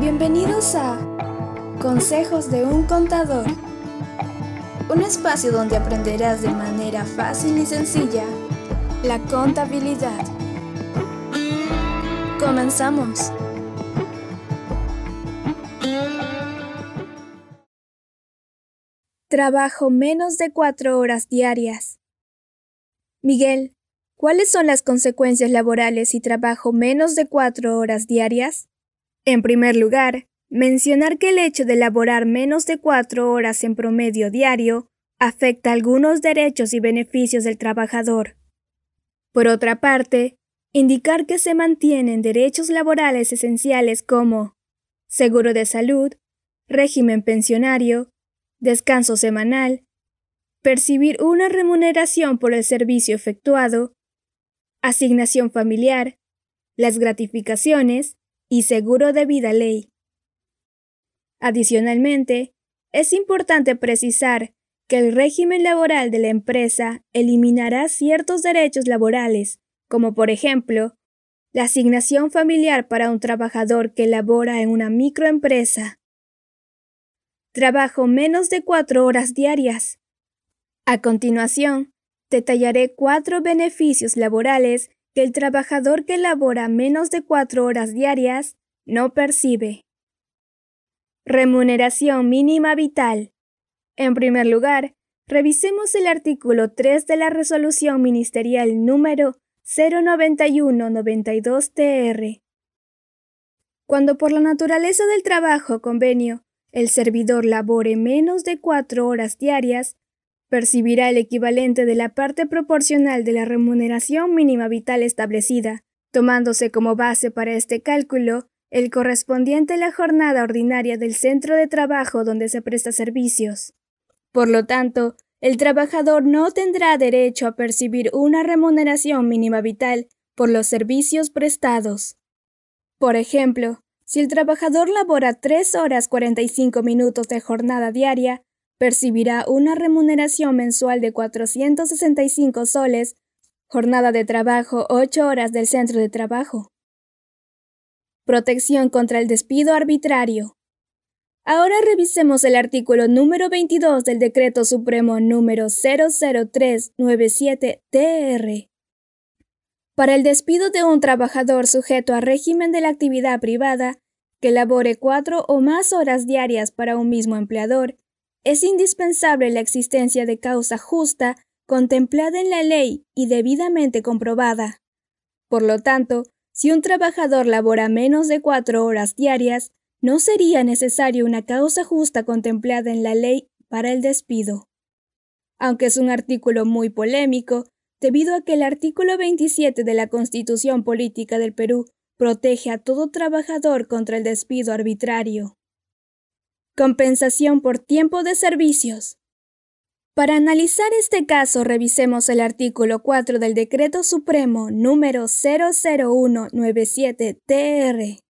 Bienvenidos a Consejos de un Contador, un espacio donde aprenderás de manera fácil y sencilla la contabilidad. Comenzamos. Trabajo menos de cuatro horas diarias. Miguel, ¿cuáles son las consecuencias laborales si trabajo menos de cuatro horas diarias? En primer lugar, mencionar que el hecho de laborar menos de cuatro horas en promedio diario afecta algunos derechos y beneficios del trabajador. Por otra parte, indicar que se mantienen derechos laborales esenciales como seguro de salud, régimen pensionario, descanso semanal, percibir una remuneración por el servicio efectuado, asignación familiar, las gratificaciones y seguro de vida ley. Adicionalmente, es importante precisar que el régimen laboral de la empresa eliminará ciertos derechos laborales, como por ejemplo, la asignación familiar para un trabajador que labora en una microempresa, Trabajo menos de cuatro horas diarias. A continuación, detallaré cuatro beneficios laborales que el trabajador que labora menos de cuatro horas diarias no percibe. Remuneración mínima vital. En primer lugar, revisemos el artículo 3 de la Resolución Ministerial número 091-92-TR. Cuando por la naturaleza del trabajo convenio el servidor labore menos de cuatro horas diarias, percibirá el equivalente de la parte proporcional de la remuneración mínima vital establecida, tomándose como base para este cálculo el correspondiente a la jornada ordinaria del centro de trabajo donde se presta servicios. Por lo tanto, el trabajador no tendrá derecho a percibir una remuneración mínima vital por los servicios prestados. Por ejemplo, si el trabajador labora 3 horas 45 minutos de jornada diaria, percibirá una remuneración mensual de 465 soles, jornada de trabajo 8 horas del centro de trabajo. Protección contra el despido arbitrario. Ahora revisemos el artículo número 22 del Decreto Supremo número 00397-TR. Para el despido de un trabajador sujeto a régimen de la actividad privada que labore cuatro o más horas diarias para un mismo empleador, es indispensable la existencia de causa justa contemplada en la ley y debidamente comprobada. Por lo tanto, si un trabajador labora menos de cuatro horas diarias, no sería necesario una causa justa contemplada en la ley para el despido. Aunque es un artículo muy polémico, debido a que el artículo 27 de la Constitución Política del Perú protege a todo trabajador contra el despido arbitrario. Compensación por tiempo de servicios. Para analizar este caso, revisemos el artículo 4 del Decreto Supremo número 00197-TR.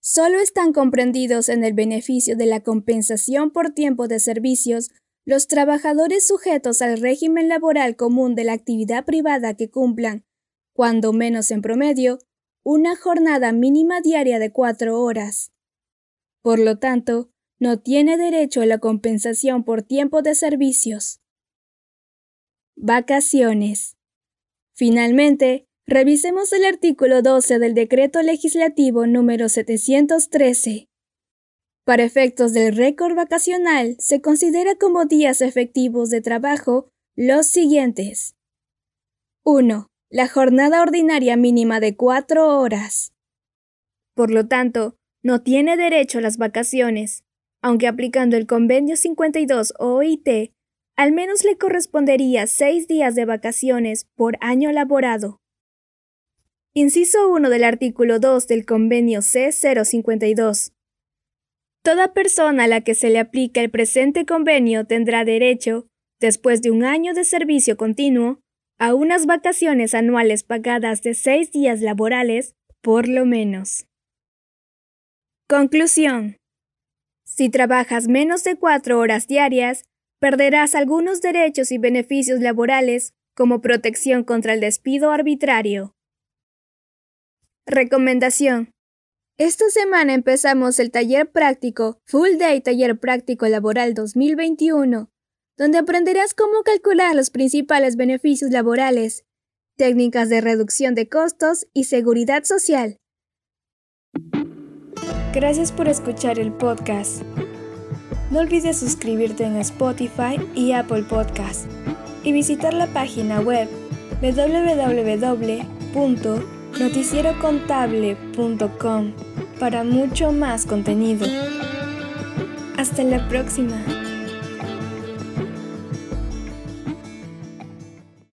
Solo están comprendidos en el beneficio de la compensación por tiempo de servicios los trabajadores sujetos al régimen laboral común de la actividad privada que cumplan, cuando menos en promedio, una jornada mínima diaria de cuatro horas. Por lo tanto, no tiene derecho a la compensación por tiempo de servicios. Vacaciones. Finalmente, revisemos el artículo 12 del Decreto Legislativo número 713. Para efectos del récord vacacional, se considera como días efectivos de trabajo los siguientes. 1. La jornada ordinaria mínima de cuatro horas. Por lo tanto, no tiene derecho a las vacaciones, aunque aplicando el Convenio 52 OIT, al menos le correspondería seis días de vacaciones por año laborado. Inciso 1 del artículo 2 del Convenio C052. Toda persona a la que se le aplica el presente convenio tendrá derecho, después de un año de servicio continuo, a unas vacaciones anuales pagadas de seis días laborales, por lo menos. Conclusión. Si trabajas menos de cuatro horas diarias, perderás algunos derechos y beneficios laborales como protección contra el despido arbitrario. Recomendación. Esta semana empezamos el taller práctico Full Day Taller Práctico Laboral 2021, donde aprenderás cómo calcular los principales beneficios laborales, técnicas de reducción de costos y seguridad social. Gracias por escuchar el podcast. No olvides suscribirte en Spotify y Apple Podcast y visitar la página web www.noticierocontable.com para mucho más contenido. Hasta la próxima.